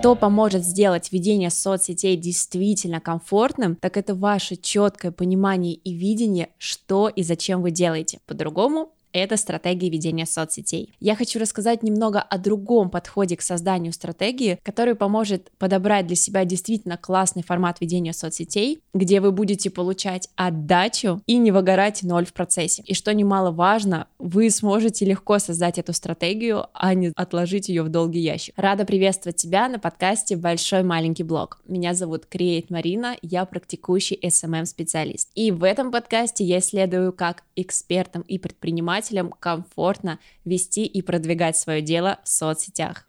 Что поможет сделать ведение соцсетей действительно комфортным, так это ваше четкое понимание и видение, что и зачем вы делаете. По-другому это стратегия ведения соцсетей. Я хочу рассказать немного о другом подходе к созданию стратегии, который поможет подобрать для себя действительно классный формат ведения соцсетей, где вы будете получать отдачу и не выгорать ноль в процессе. И что немаловажно, вы сможете легко создать эту стратегию, а не отложить ее в долгий ящик. Рада приветствовать тебя на подкасте «Большой маленький блог». Меня зовут Креет Марина, я практикующий SMM-специалист. И в этом подкасте я исследую, как экспертам и предпринимателям предпринимателям комфортно вести и продвигать свое дело в соцсетях.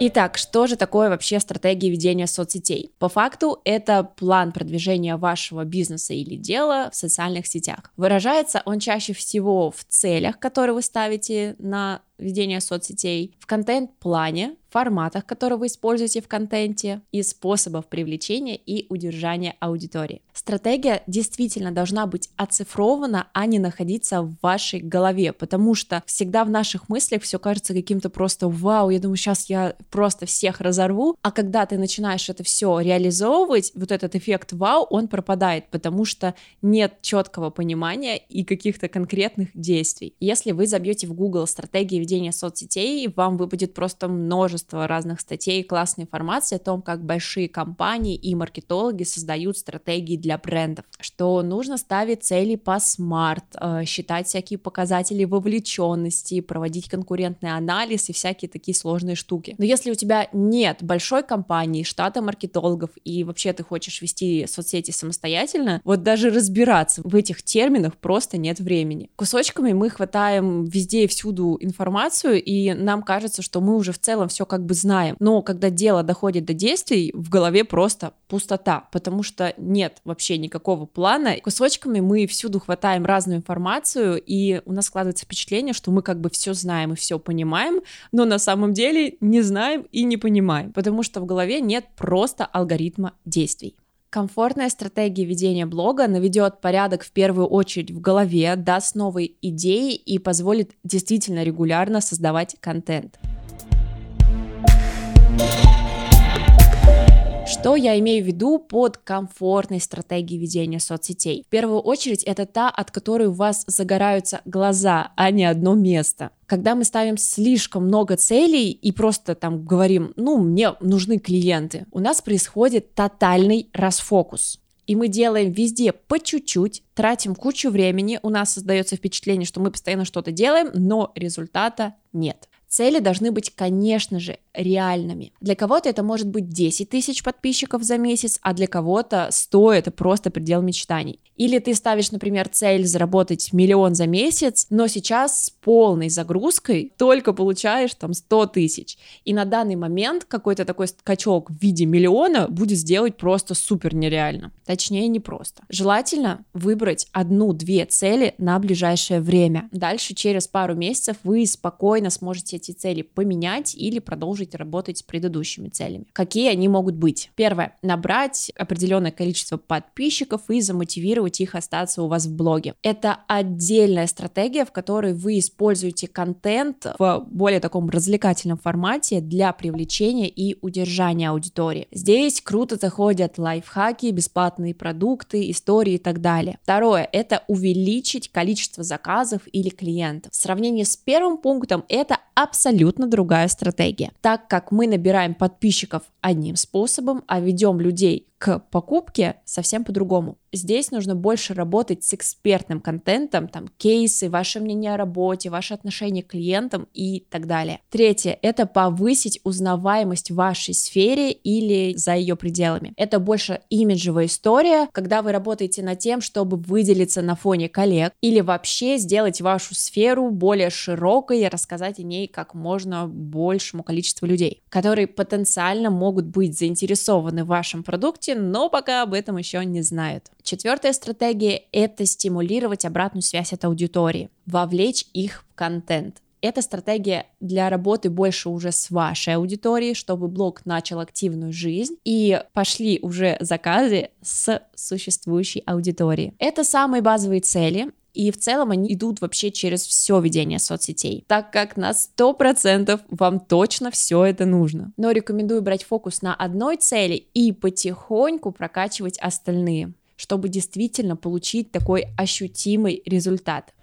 Итак, что же такое вообще стратегия ведения соцсетей? По факту это план продвижения вашего бизнеса или дела в социальных сетях. Выражается он чаще всего в целях, которые вы ставите на ведения соцсетей, в контент-плане, форматах, которые вы используете в контенте и способов привлечения и удержания аудитории. Стратегия действительно должна быть оцифрована, а не находиться в вашей голове, потому что всегда в наших мыслях все кажется каким-то просто вау, я думаю, сейчас я просто всех разорву, а когда ты начинаешь это все реализовывать, вот этот эффект вау, он пропадает, потому что нет четкого понимания и каких-то конкретных действий. Если вы забьете в Google стратегии ведения соцсетей, вам выпадет просто множество разных статей, классной информации о том, как большие компании и маркетологи создают стратегии для брендов, что нужно ставить цели по смарт, э, считать всякие показатели вовлеченности, проводить конкурентный анализ и всякие такие сложные штуки. Но если у тебя нет большой компании, штата маркетологов и вообще ты хочешь вести соцсети самостоятельно, вот даже разбираться в этих терминах просто нет времени. Кусочками мы хватаем везде и всюду информацию, и нам кажется, что мы уже в целом все как бы знаем. Но когда дело доходит до действий, в голове просто пустота, потому что нет вообще никакого плана. Кусочками мы всюду хватаем разную информацию, и у нас складывается впечатление, что мы как бы все знаем и все понимаем, но на самом деле не знаем и не понимаем, потому что в голове нет просто алгоритма действий. Комфортная стратегия ведения блога наведет порядок в первую очередь в голове, даст новые идеи и позволит действительно регулярно создавать контент. Что я имею в виду под комфортной стратегией ведения соцсетей? В первую очередь это та, от которой у вас загораются глаза, а не одно место. Когда мы ставим слишком много целей и просто там говорим, ну, мне нужны клиенты, у нас происходит тотальный расфокус и мы делаем везде по чуть-чуть, тратим кучу времени, у нас создается впечатление, что мы постоянно что-то делаем, но результата нет. Цели должны быть, конечно же, реальными. Для кого-то это может быть 10 тысяч подписчиков за месяц, а для кого-то 100 это просто предел мечтаний. Или ты ставишь, например, цель заработать миллион за месяц, но сейчас с полной загрузкой только получаешь там 100 тысяч. И на данный момент какой-то такой скачок в виде миллиона будет сделать просто супер нереально. Точнее, не просто. Желательно выбрать одну-две цели на ближайшее время. Дальше через пару месяцев вы спокойно сможете эти цели поменять или продолжить работать с предыдущими целями. Какие они могут быть? Первое. Набрать определенное количество подписчиков и замотивировать их остаться у вас в блоге. Это отдельная стратегия, в которой вы используете контент в более таком развлекательном формате для привлечения и удержания аудитории. Здесь круто заходят лайфхаки, бесплатные продукты, истории и так далее. Второе – это увеличить количество заказов или клиентов. В сравнении с первым пунктом это абсолютно другая стратегия. Так как мы набираем подписчиков одним способом, а ведем людей к покупке совсем по-другому. Здесь нужно больше работать с экспертным контентом, там кейсы, ваше мнение о работе, ваше отношение к клиентам и так далее. Третье – это повысить узнаваемость в вашей сфере или за ее пределами. Это больше имиджевая история, когда вы работаете над тем, чтобы выделиться на фоне коллег или вообще сделать вашу сферу более широкой и рассказать о ней как можно большему количеству людей, которые потенциально могут быть заинтересованы в вашем продукте, но пока об этом еще не знают. Четвертая стратегия – это стимулировать обратную связь от аудитории, вовлечь их в контент. Это стратегия для работы больше уже с вашей аудиторией, чтобы блог начал активную жизнь и пошли уже заказы с существующей аудитории. Это самые базовые цели, и в целом они идут вообще через все ведение соцсетей, так как на 100% вам точно все это нужно. Но рекомендую брать фокус на одной цели и потихоньку прокачивать остальные чтобы действительно получить такой ощутимый результат.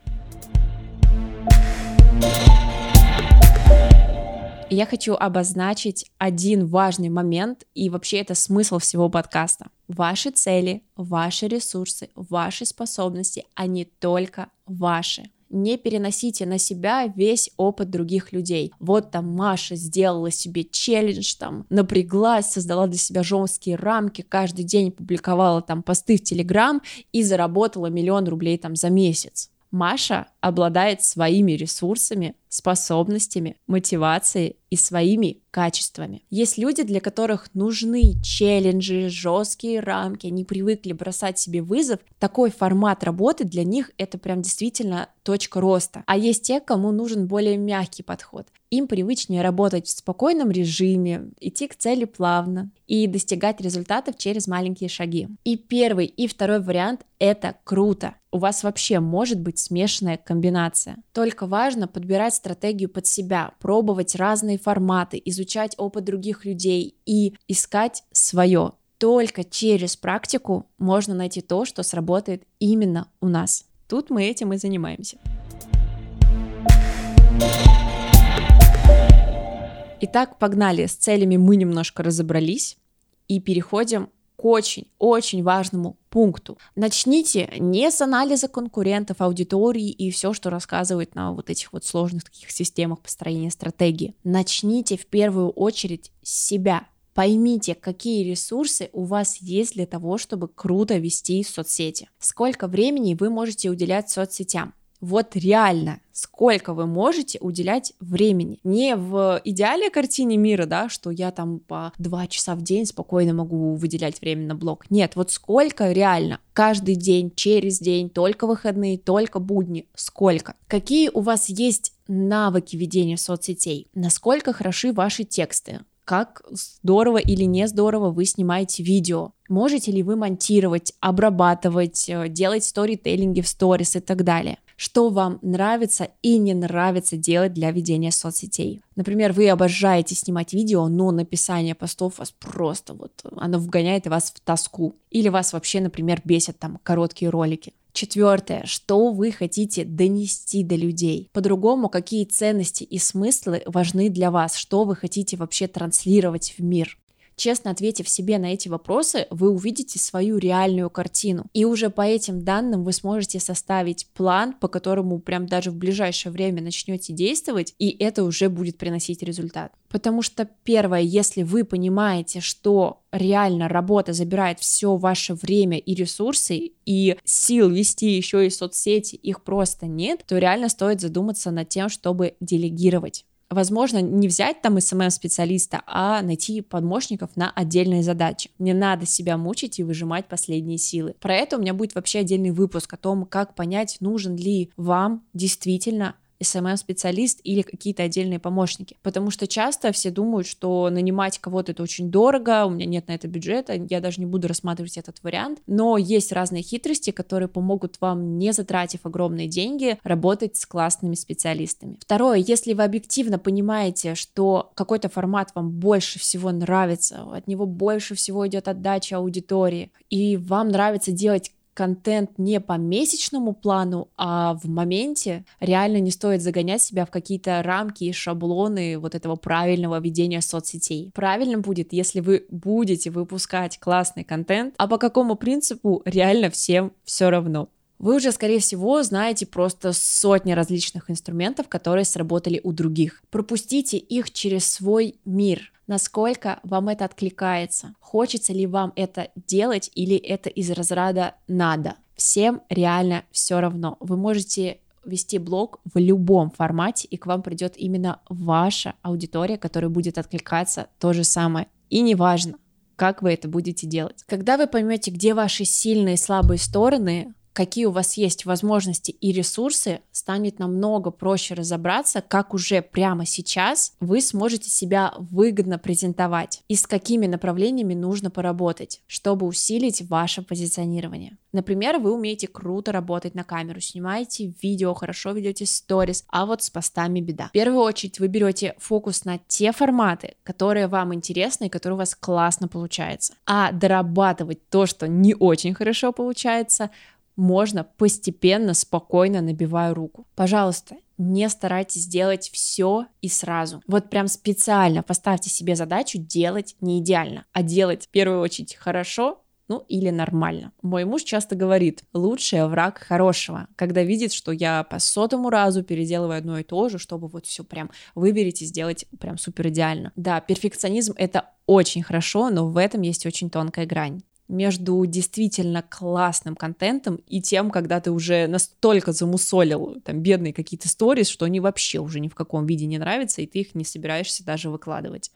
Я хочу обозначить один важный момент, и вообще это смысл всего подкаста. Ваши цели, ваши ресурсы, ваши способности, они только ваши не переносите на себя весь опыт других людей. Вот там Маша сделала себе челлендж, там напряглась, создала для себя жесткие рамки, каждый день публиковала там посты в Телеграм и заработала миллион рублей там за месяц. Маша обладает своими ресурсами, способностями, мотивацией и своими качествами. Есть люди, для которых нужны челленджи, жесткие рамки, они привыкли бросать себе вызов. Такой формат работы для них это прям действительно точка роста. А есть те, кому нужен более мягкий подход. Им привычнее работать в спокойном режиме, идти к цели плавно и достигать результатов через маленькие шаги. И первый, и второй вариант — это круто. У вас вообще может быть смешанная комбинация. Только важно подбирать стратегию под себя, пробовать разные форматы, изучать опыт других людей и искать свое. Только через практику можно найти то, что сработает именно у нас. Тут мы этим и занимаемся. Итак, погнали. С целями мы немножко разобрались и переходим к очень-очень важному пункту. Начните не с анализа конкурентов, аудитории и все, что рассказывают на вот этих вот сложных таких системах построения стратегии. Начните в первую очередь с себя. Поймите, какие ресурсы у вас есть для того, чтобы круто вести соцсети. Сколько времени вы можете уделять соцсетям вот реально, сколько вы можете уделять времени. Не в идеале картине мира, да, что я там по два часа в день спокойно могу выделять время на блог. Нет, вот сколько реально, каждый день, через день, только выходные, только будни, сколько. Какие у вас есть навыки ведения соцсетей, насколько хороши ваши тексты, как здорово или не здорово вы снимаете видео. Можете ли вы монтировать, обрабатывать, э, делать сторителлинги в сторис и так далее что вам нравится и не нравится делать для ведения соцсетей. Например, вы обожаете снимать видео, но написание постов вас просто вот, оно вгоняет вас в тоску. Или вас вообще, например, бесят там короткие ролики. Четвертое, что вы хотите донести до людей. По-другому, какие ценности и смыслы важны для вас, что вы хотите вообще транслировать в мир. Честно ответив себе на эти вопросы, вы увидите свою реальную картину. И уже по этим данным вы сможете составить план, по которому прям даже в ближайшее время начнете действовать, и это уже будет приносить результат. Потому что первое, если вы понимаете, что реально работа забирает все ваше время и ресурсы, и сил вести еще и соцсети, их просто нет, то реально стоит задуматься над тем, чтобы делегировать возможно, не взять там SMM-специалиста, а найти помощников на отдельные задачи. Не надо себя мучить и выжимать последние силы. Про это у меня будет вообще отдельный выпуск о том, как понять, нужен ли вам действительно SMM-специалист или какие-то отдельные помощники. Потому что часто все думают, что нанимать кого-то это очень дорого, у меня нет на это бюджета, я даже не буду рассматривать этот вариант. Но есть разные хитрости, которые помогут вам, не затратив огромные деньги, работать с классными специалистами. Второе, если вы объективно понимаете, что какой-то формат вам больше всего нравится, от него больше всего идет отдача аудитории, и вам нравится делать контент не по месячному плану, а в моменте, реально не стоит загонять себя в какие-то рамки и шаблоны вот этого правильного ведения соцсетей. Правильным будет, если вы будете выпускать классный контент, а по какому принципу реально всем все равно. Вы уже, скорее всего, знаете просто сотни различных инструментов, которые сработали у других. Пропустите их через свой мир, насколько вам это откликается, хочется ли вам это делать или это из разряда надо. Всем реально все равно. Вы можете вести блог в любом формате, и к вам придет именно ваша аудитория, которая будет откликаться то же самое. И неважно, как вы это будете делать. Когда вы поймете, где ваши сильные и слабые стороны, какие у вас есть возможности и ресурсы, станет намного проще разобраться, как уже прямо сейчас вы сможете себя выгодно презентовать и с какими направлениями нужно поработать, чтобы усилить ваше позиционирование. Например, вы умеете круто работать на камеру, снимаете видео, хорошо ведете сторис, а вот с постами беда. В первую очередь вы берете фокус на те форматы, которые вам интересны и которые у вас классно получается. А дорабатывать то, что не очень хорошо получается, можно постепенно, спокойно набивая руку. Пожалуйста, не старайтесь делать все и сразу. Вот прям специально поставьте себе задачу делать не идеально, а делать в первую очередь хорошо, ну или нормально. Мой муж часто говорит, лучший враг хорошего, когда видит, что я по сотому разу переделываю одно и то же, чтобы вот все прям выберите, сделать прям супер идеально. Да, перфекционизм это очень хорошо, но в этом есть очень тонкая грань между действительно классным контентом и тем, когда ты уже настолько замусолил там бедные какие-то сторис, что они вообще уже ни в каком виде не нравятся, и ты их не собираешься даже выкладывать.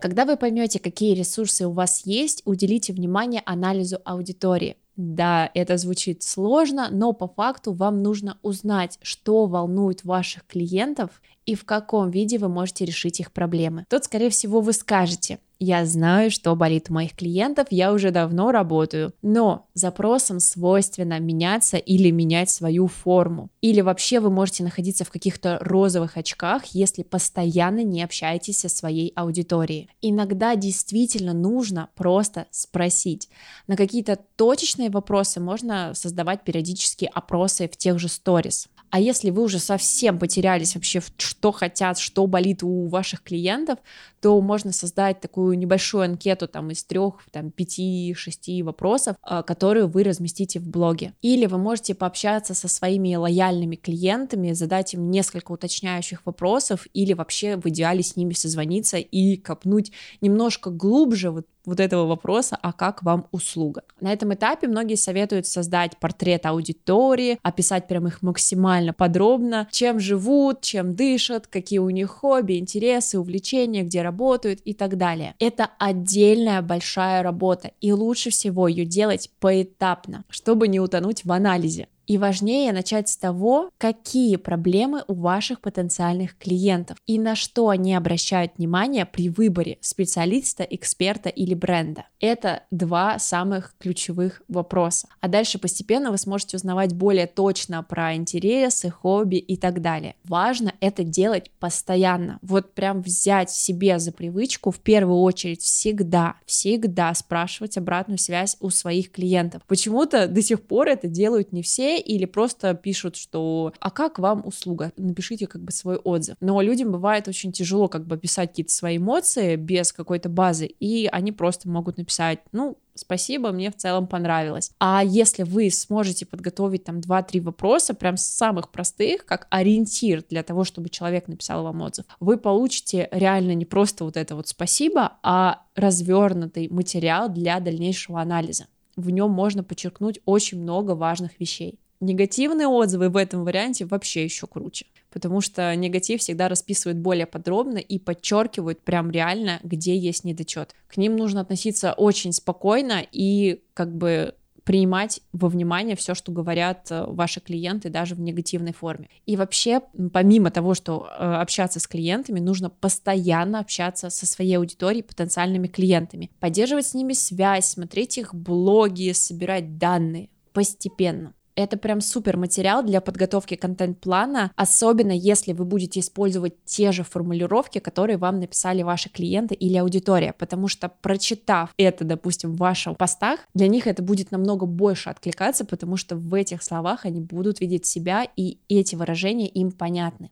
Когда вы поймете, какие ресурсы у вас есть, уделите внимание анализу аудитории. Да, это звучит сложно, но по факту вам нужно узнать, что волнует ваших клиентов и в каком виде вы можете решить их проблемы. Тут, скорее всего, вы скажете, я знаю, что болит у моих клиентов, я уже давно работаю, но запросам свойственно меняться или менять свою форму. Или вообще вы можете находиться в каких-то розовых очках, если постоянно не общаетесь со своей аудиторией. Иногда действительно нужно просто спросить. На какие-то точечные вопросы можно создавать периодические опросы в тех же сторис. А если вы уже совсем потерялись вообще, что хотят, что болит у ваших клиентов, то можно создать такую небольшую анкету там из трех, там, пяти, шести вопросов, а, которые вы разместите в блоге. Или вы можете пообщаться со своими лояльными клиентами, задать им несколько уточняющих вопросов или вообще в идеале с ними созвониться и копнуть немножко глубже вот вот этого вопроса, а как вам услуга. На этом этапе многие советуют создать портрет аудитории, описать прям их максимально подробно, чем живут, чем дышат, какие у них хобби, интересы, увлечения, где работают и так далее. Это отдельная большая работа, и лучше всего ее делать поэтапно, чтобы не утонуть в анализе. И важнее начать с того, какие проблемы у ваших потенциальных клиентов и на что они обращают внимание при выборе специалиста, эксперта или бренда. Это два самых ключевых вопроса. А дальше постепенно вы сможете узнавать более точно про интересы, хобби и так далее. Важно это делать постоянно. Вот прям взять себе за привычку в первую очередь всегда, всегда спрашивать обратную связь у своих клиентов. Почему-то до сих пор это делают не все, или просто пишут, что «а как вам услуга?» Напишите как бы свой отзыв. Но людям бывает очень тяжело как бы писать какие-то свои эмоции без какой-то базы, и они просто могут написать «ну, спасибо, мне в целом понравилось. А если вы сможете подготовить там 2-3 вопроса, прям самых простых, как ориентир для того, чтобы человек написал вам отзыв, вы получите реально не просто вот это вот спасибо, а развернутый материал для дальнейшего анализа. В нем можно подчеркнуть очень много важных вещей. Негативные отзывы в этом варианте вообще еще круче, потому что негатив всегда расписывает более подробно и подчеркивает прям реально, где есть недочет. К ним нужно относиться очень спокойно и как бы принимать во внимание все, что говорят э, ваши клиенты, даже в негативной форме. И вообще, помимо того, что э, общаться с клиентами, нужно постоянно общаться со своей аудиторией, потенциальными клиентами, поддерживать с ними связь, смотреть их блоги, собирать данные постепенно. Это прям супер материал для подготовки контент-плана, особенно если вы будете использовать те же формулировки, которые вам написали ваши клиенты или аудитория, потому что прочитав это, допустим, в ваших постах, для них это будет намного больше откликаться, потому что в этих словах они будут видеть себя, и эти выражения им понятны.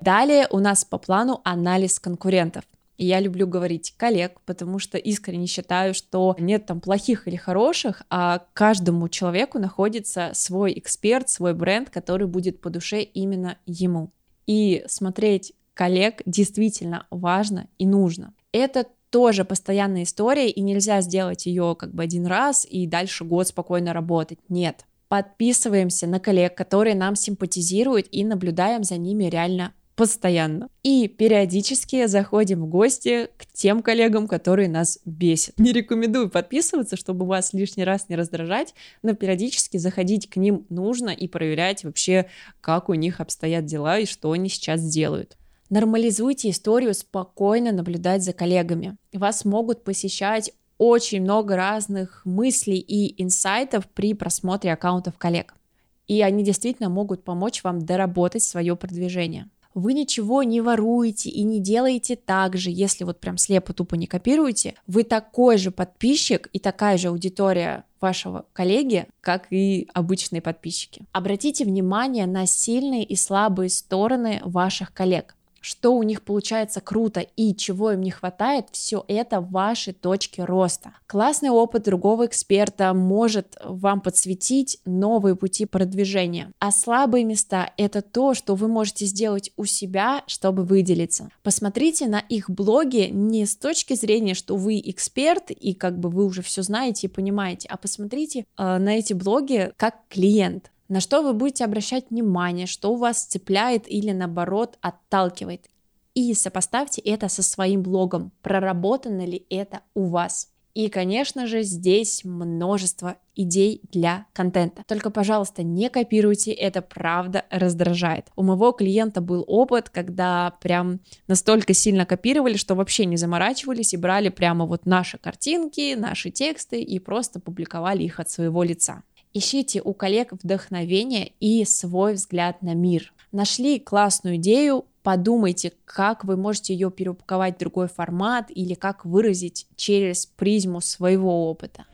Далее у нас по плану анализ конкурентов. И я люблю говорить коллег, потому что искренне считаю, что нет там плохих или хороших, а каждому человеку находится свой эксперт, свой бренд, который будет по душе именно ему. И смотреть коллег действительно важно и нужно. Это тоже постоянная история, и нельзя сделать ее как бы один раз и дальше год спокойно работать. Нет. Подписываемся на коллег, которые нам симпатизируют, и наблюдаем за ними реально постоянно. И периодически заходим в гости к тем коллегам, которые нас бесят. Не рекомендую подписываться, чтобы вас лишний раз не раздражать, но периодически заходить к ним нужно и проверять вообще, как у них обстоят дела и что они сейчас делают. Нормализуйте историю спокойно наблюдать за коллегами. Вас могут посещать очень много разных мыслей и инсайтов при просмотре аккаунтов коллег. И они действительно могут помочь вам доработать свое продвижение вы ничего не воруете и не делаете так же, если вот прям слепо тупо не копируете, вы такой же подписчик и такая же аудитория вашего коллеги, как и обычные подписчики. Обратите внимание на сильные и слабые стороны ваших коллег что у них получается круто и чего им не хватает, все это ваши точки роста. Классный опыт другого эксперта может вам подсветить новые пути продвижения. А слабые места — это то, что вы можете сделать у себя, чтобы выделиться. Посмотрите на их блоги не с точки зрения, что вы эксперт и как бы вы уже все знаете и понимаете, а посмотрите э, на эти блоги как клиент на что вы будете обращать внимание, что у вас цепляет или наоборот отталкивает. И сопоставьте это со своим блогом, проработано ли это у вас. И, конечно же, здесь множество идей для контента. Только, пожалуйста, не копируйте, это правда раздражает. У моего клиента был опыт, когда прям настолько сильно копировали, что вообще не заморачивались и брали прямо вот наши картинки, наши тексты и просто публиковали их от своего лица. Ищите у коллег вдохновение и свой взгляд на мир. Нашли классную идею, подумайте, как вы можете ее переупаковать в другой формат или как выразить через призму своего опыта.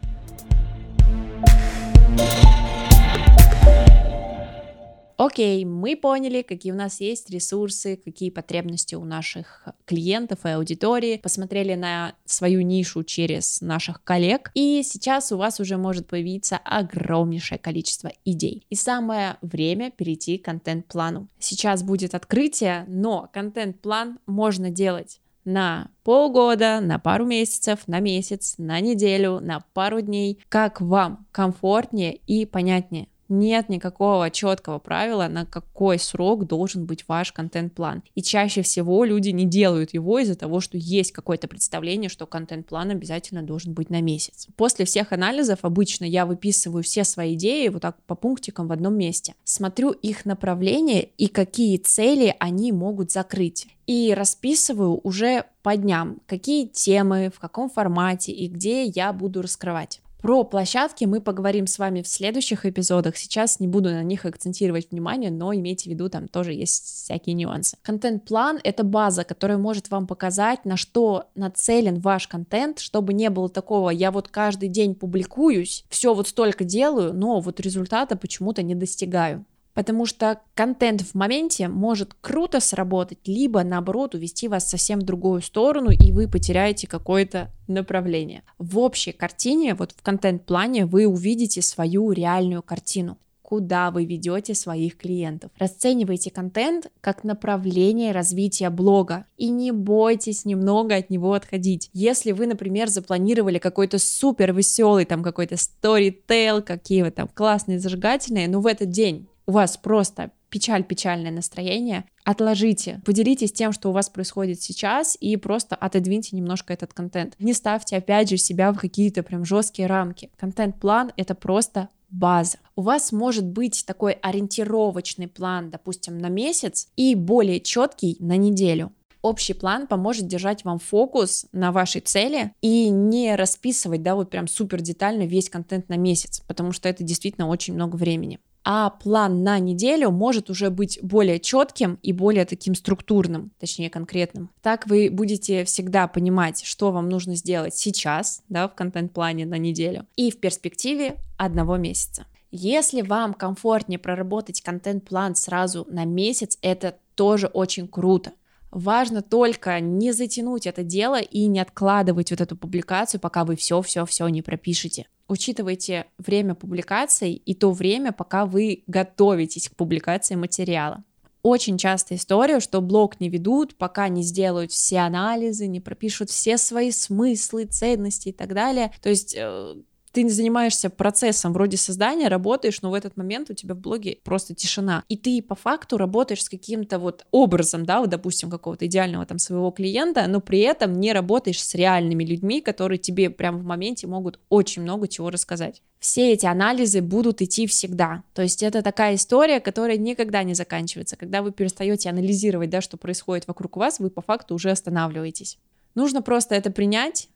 Окей, мы поняли, какие у нас есть ресурсы, какие потребности у наших клиентов и аудитории, посмотрели на свою нишу через наших коллег, и сейчас у вас уже может появиться огромнейшее количество идей. И самое время перейти к контент-плану. Сейчас будет открытие, но контент-план можно делать на полгода, на пару месяцев, на месяц, на неделю, на пару дней, как вам комфортнее и понятнее нет никакого четкого правила, на какой срок должен быть ваш контент-план. И чаще всего люди не делают его из-за того, что есть какое-то представление, что контент-план обязательно должен быть на месяц. После всех анализов обычно я выписываю все свои идеи вот так по пунктикам в одном месте. Смотрю их направление и какие цели они могут закрыть. И расписываю уже по дням, какие темы, в каком формате и где я буду раскрывать. Про площадки мы поговорим с вами в следующих эпизодах. Сейчас не буду на них акцентировать внимание, но имейте в виду, там тоже есть всякие нюансы. Контент-план — это база, которая может вам показать, на что нацелен ваш контент, чтобы не было такого, я вот каждый день публикуюсь, все вот столько делаю, но вот результата почему-то не достигаю потому что контент в моменте может круто сработать, либо наоборот увести вас совсем в другую сторону, и вы потеряете какое-то направление. В общей картине, вот в контент-плане вы увидите свою реальную картину куда вы ведете своих клиентов. Расценивайте контент как направление развития блога и не бойтесь немного от него отходить. Если вы, например, запланировали какой-то супер веселый там какой-то storytell, какие вы там классные, зажигательные, но в этот день у вас просто печаль, печальное настроение, отложите, поделитесь тем, что у вас происходит сейчас, и просто отодвиньте немножко этот контент. Не ставьте, опять же, себя в какие-то прям жесткие рамки. Контент-план — это просто база. У вас может быть такой ориентировочный план, допустим, на месяц и более четкий на неделю. Общий план поможет держать вам фокус на вашей цели и не расписывать, да, вот прям супер детально весь контент на месяц, потому что это действительно очень много времени а план на неделю может уже быть более четким и более таким структурным, точнее конкретным. Так вы будете всегда понимать, что вам нужно сделать сейчас, да, в контент-плане на неделю и в перспективе одного месяца. Если вам комфортнее проработать контент-план сразу на месяц, это тоже очень круто. Важно только не затянуть это дело и не откладывать вот эту публикацию, пока вы все-все-все не пропишете. Учитывайте время публикаций и то время, пока вы готовитесь к публикации материала. Очень частая история, что блог не ведут, пока не сделают все анализы, не пропишут все свои смыслы, ценности и так далее. То есть э, Ты занимаешься процессом вроде создания, работаешь, но в этот момент у тебя в блоге просто тишина. И ты по факту работаешь с каким-то вот образом, да, вот, допустим, какого-то идеального там своего клиента, но при этом не работаешь с реальными людьми, которые тебе прямо в моменте могут очень много чего рассказать. Все эти анализы будут идти всегда. То есть это такая история, которая никогда не заканчивается. Когда вы перестаете анализировать, да, что происходит вокруг вас, вы по факту уже останавливаетесь. Нужно просто это принять,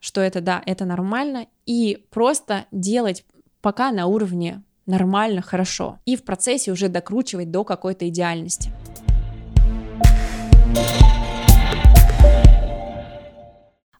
что это да, это нормально, и просто делать пока на уровне нормально, хорошо, и в процессе уже докручивать до какой-то идеальности.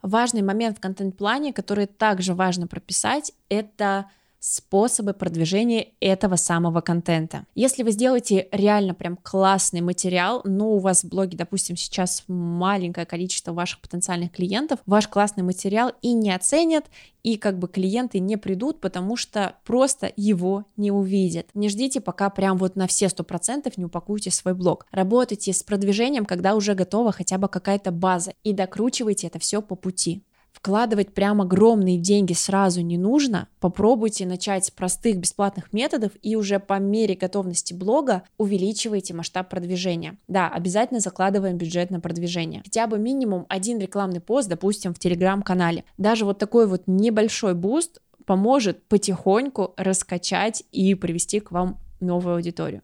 Важный момент в контент-плане, который также важно прописать, это способы продвижения этого самого контента. Если вы сделаете реально прям классный материал, но у вас в блоге, допустим, сейчас маленькое количество ваших потенциальных клиентов, ваш классный материал и не оценят, и как бы клиенты не придут, потому что просто его не увидят. Не ждите, пока прям вот на все сто процентов не упакуете свой блог. Работайте с продвижением, когда уже готова хотя бы какая-то база, и докручивайте это все по пути. Вкладывать прям огромные деньги сразу не нужно. Попробуйте начать с простых бесплатных методов и уже по мере готовности блога увеличивайте масштаб продвижения. Да, обязательно закладываем бюджет на продвижение. Хотя бы минимум один рекламный пост, допустим, в телеграм-канале. Даже вот такой вот небольшой буст поможет потихоньку раскачать и привести к вам новую аудиторию.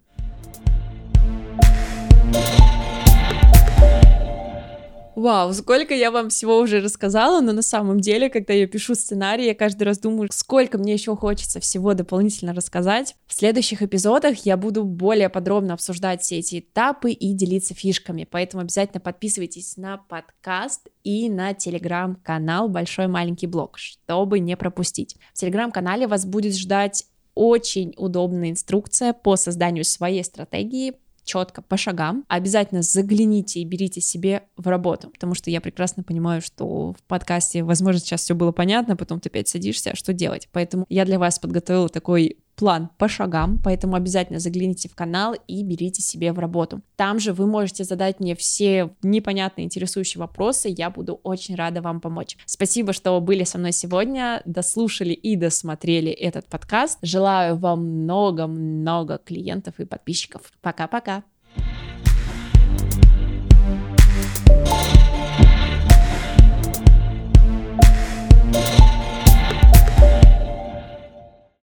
Вау, сколько я вам всего уже рассказала, но на самом деле, когда я пишу сценарий, я каждый раз думаю, сколько мне еще хочется всего дополнительно рассказать. В следующих эпизодах я буду более подробно обсуждать все эти этапы и делиться фишками, поэтому обязательно подписывайтесь на подкаст и на телеграм-канал Большой Маленький Блог, чтобы не пропустить. В телеграм-канале вас будет ждать очень удобная инструкция по созданию своей стратегии четко, по шагам. Обязательно загляните и берите себе в работу, потому что я прекрасно понимаю, что в подкасте, возможно, сейчас все было понятно, потом ты опять садишься, а что делать. Поэтому я для вас подготовила такой план по шагам, поэтому обязательно загляните в канал и берите себе в работу. Там же вы можете задать мне все непонятные, интересующие вопросы, я буду очень рада вам помочь. Спасибо, что были со мной сегодня, дослушали и досмотрели этот подкаст. Желаю вам много-много клиентов и подписчиков. Пока-пока!